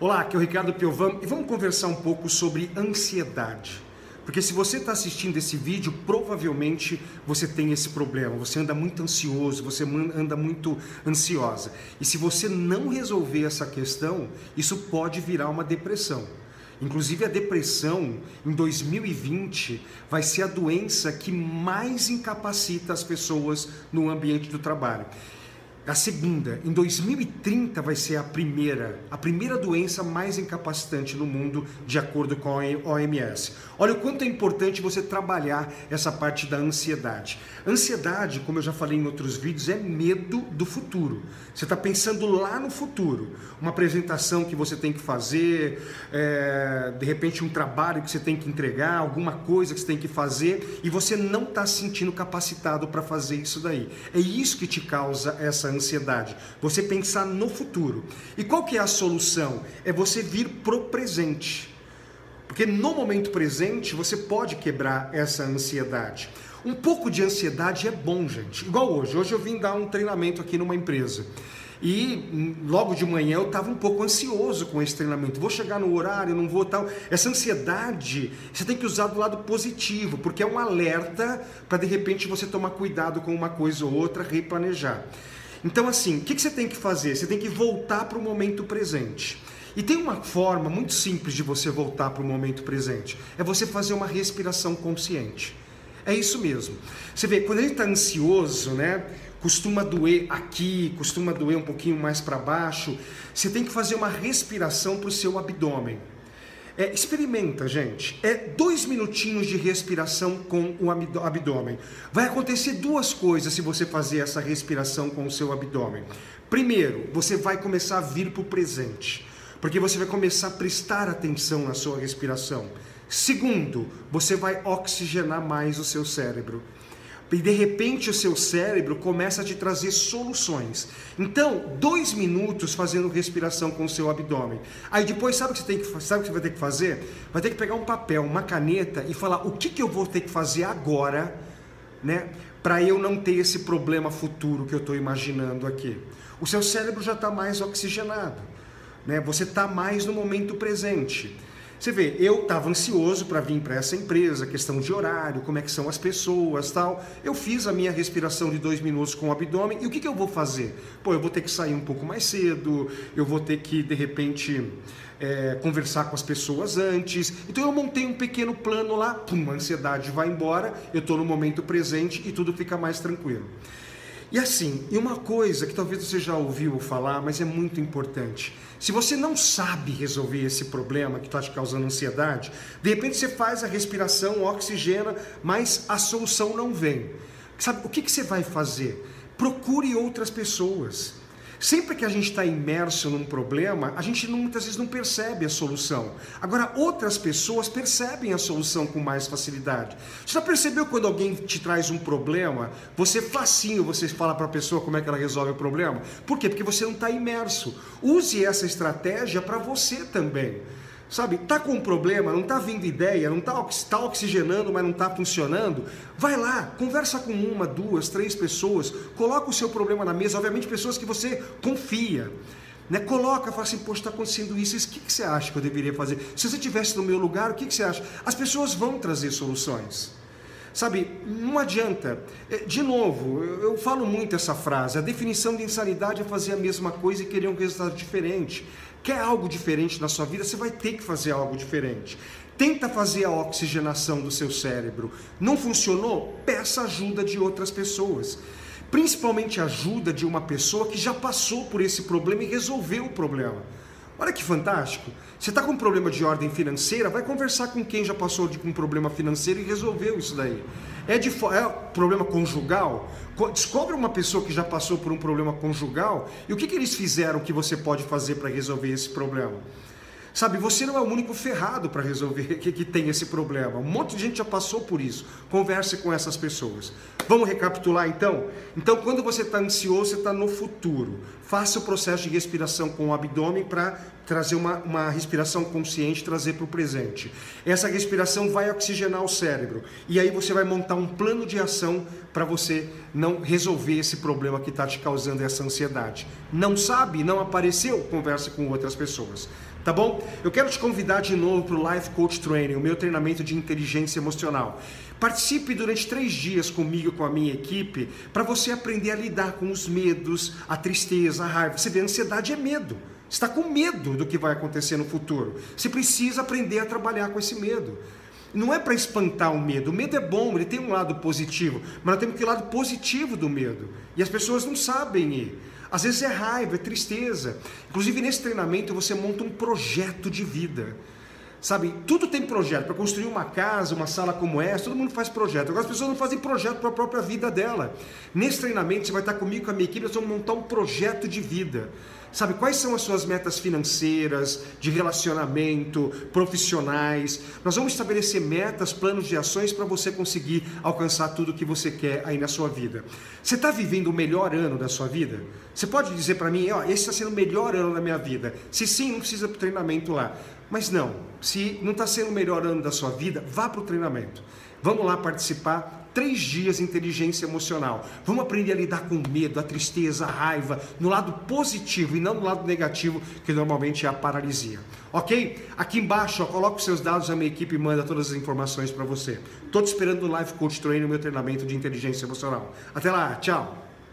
Olá, aqui é o Ricardo Piovam e vamos conversar um pouco sobre ansiedade. Porque se você está assistindo esse vídeo, provavelmente você tem esse problema. Você anda muito ansioso, você anda muito ansiosa. E se você não resolver essa questão, isso pode virar uma depressão. Inclusive, a depressão em 2020 vai ser a doença que mais incapacita as pessoas no ambiente do trabalho. A segunda, em 2030 vai ser a primeira, a primeira doença mais incapacitante no mundo, de acordo com a OMS. Olha o quanto é importante você trabalhar essa parte da ansiedade. Ansiedade, como eu já falei em outros vídeos, é medo do futuro. Você está pensando lá no futuro, uma apresentação que você tem que fazer, é, de repente um trabalho que você tem que entregar, alguma coisa que você tem que fazer e você não está se sentindo capacitado para fazer isso daí. É isso que te causa essa ansiedade. Você pensar no futuro. E qual que é a solução? É você vir pro presente. Porque no momento presente você pode quebrar essa ansiedade. Um pouco de ansiedade é bom, gente. Igual hoje. Hoje eu vim dar um treinamento aqui numa empresa. E hum, logo de manhã eu estava um pouco ansioso com esse treinamento. Vou chegar no horário, não vou tal. Essa ansiedade você tem que usar do lado positivo, porque é um alerta para de repente você tomar cuidado com uma coisa ou outra, replanejar. Então, assim, o que, você tem que fazer? Você tem que voltar para o momento presente. E tem uma forma muito simples de você voltar para o momento presente: é você fazer uma respiração consciente. É isso mesmo. Você vê, quando gente está ansioso, né? Costuma doer aqui, costuma doer um pouquinho mais para baixo. Você tem que fazer uma respiração para o seu abdômen. É, experimenta, gente. É dois minutinhos de respiração com o abdômen. Vai acontecer duas coisas se você fazer essa respiração com o seu abdômen. Primeiro, você vai começar a vir para o presente, porque você vai começar a prestar atenção na sua respiração. Segundo, você vai oxigenar mais o seu cérebro e de repente o seu cérebro começa a te trazer soluções. Então, dois minutos fazendo respiração com o seu abdômen. Aí depois, sabe o que você, tem que, sabe o que você vai ter que fazer? Vai ter que pegar um papel, uma caneta e falar o que, que eu vou ter que fazer agora, né? Para eu não ter esse problema futuro que eu estou imaginando aqui. O seu cérebro já está mais oxigenado, né? Você está mais no momento presente. Você vê, eu estava ansioso para vir para essa empresa, questão de horário, como é que são as pessoas, tal. Eu fiz a minha respiração de dois minutos com o abdômen e o que, que eu vou fazer? Pô, eu vou ter que sair um pouco mais cedo, eu vou ter que de repente é, conversar com as pessoas antes. Então eu montei um pequeno plano lá, pum, a ansiedade vai embora, eu estou no momento presente e tudo fica mais tranquilo. E assim, e uma coisa que talvez você já ouviu falar, mas é muito importante. Se você não sabe resolver esse problema que está te causando ansiedade, de repente você faz a respiração, oxigena, mas a solução não vem. Sabe o que, que você vai fazer? Procure outras pessoas. Sempre que a gente está imerso num problema, a gente muitas vezes não percebe a solução. Agora, outras pessoas percebem a solução com mais facilidade. Você já percebeu quando alguém te traz um problema, você facinho, você fala para a pessoa como é que ela resolve o problema? Por quê? Porque você não está imerso. Use essa estratégia para você também. Sabe, tá com um problema, não tá vindo ideia, não tá, tá oxigenando, mas não tá funcionando. Vai lá, conversa com uma, duas, três pessoas, coloca o seu problema na mesa, obviamente pessoas que você confia. Né? Coloca, fala assim, poxa, está acontecendo isso, o que, que você acha que eu deveria fazer? Se você estivesse no meu lugar, o que, que você acha? As pessoas vão trazer soluções. Sabe, não adianta. É, de novo, eu falo muito essa frase: a definição de insanidade é fazer a mesma coisa e querer um resultado diferente. Quer algo diferente na sua vida? Você vai ter que fazer algo diferente. Tenta fazer a oxigenação do seu cérebro. Não funcionou? Peça ajuda de outras pessoas. Principalmente ajuda de uma pessoa que já passou por esse problema e resolveu o problema. Olha que fantástico. Você está com um problema de ordem financeira, vai conversar com quem já passou de um problema financeiro e resolveu isso daí. É, de, é problema conjugal? Descobre uma pessoa que já passou por um problema conjugal e o que, que eles fizeram que você pode fazer para resolver esse problema. Sabe, você não é o único ferrado para resolver que, que tem esse problema. Um monte de gente já passou por isso. Converse com essas pessoas. Vamos recapitular então? Então, quando você está ansioso, você está no futuro. Faça o processo de respiração com o abdômen para trazer uma, uma respiração consciente, trazer para o presente. Essa respiração vai oxigenar o cérebro. E aí você vai montar um plano de ação para você não resolver esse problema que está te causando essa ansiedade. Não sabe? Não apareceu? Converse com outras pessoas. Tá bom? Eu quero te convidar de novo para o Life Coach Training, o meu treinamento de inteligência emocional. Participe durante três dias comigo, com a minha equipe, para você aprender a lidar com os medos, a tristeza, a raiva. Você vê, a ansiedade é medo. Você está com medo do que vai acontecer no futuro. Você precisa aprender a trabalhar com esse medo. Não é para espantar o medo. O medo é bom, ele tem um lado positivo, mas nós temos que ir lado positivo do medo. E as pessoas não sabem ir. Às vezes é raiva, é tristeza. Inclusive nesse treinamento você monta um projeto de vida. Sabe, tudo tem projeto. Para construir uma casa, uma sala como essa, todo mundo faz projeto. Agora as pessoas não fazem projeto para a própria vida dela. Nesse treinamento você vai estar comigo, com a minha equipe, nós vamos montar um projeto de vida. Sabe, quais são as suas metas financeiras, de relacionamento, profissionais? Nós vamos estabelecer metas, planos de ações para você conseguir alcançar tudo o que você quer aí na sua vida. Você está vivendo o melhor ano da sua vida? Você pode dizer para mim, ó, esse está sendo o melhor ano da minha vida. Se sim, não precisa para treinamento lá. Mas não, se não está sendo o melhor ano da sua vida, vá para o treinamento. Vamos lá participar três dias de inteligência emocional. Vamos aprender a lidar com o medo, a tristeza, a raiva, no lado positivo e não no lado negativo, que normalmente é a paralisia. Ok? Aqui embaixo, ó, coloca os seus dados, a minha equipe manda todas as informações para você. Estou te esperando no Life Coach Training, meu treinamento de inteligência emocional. Até lá, tchau!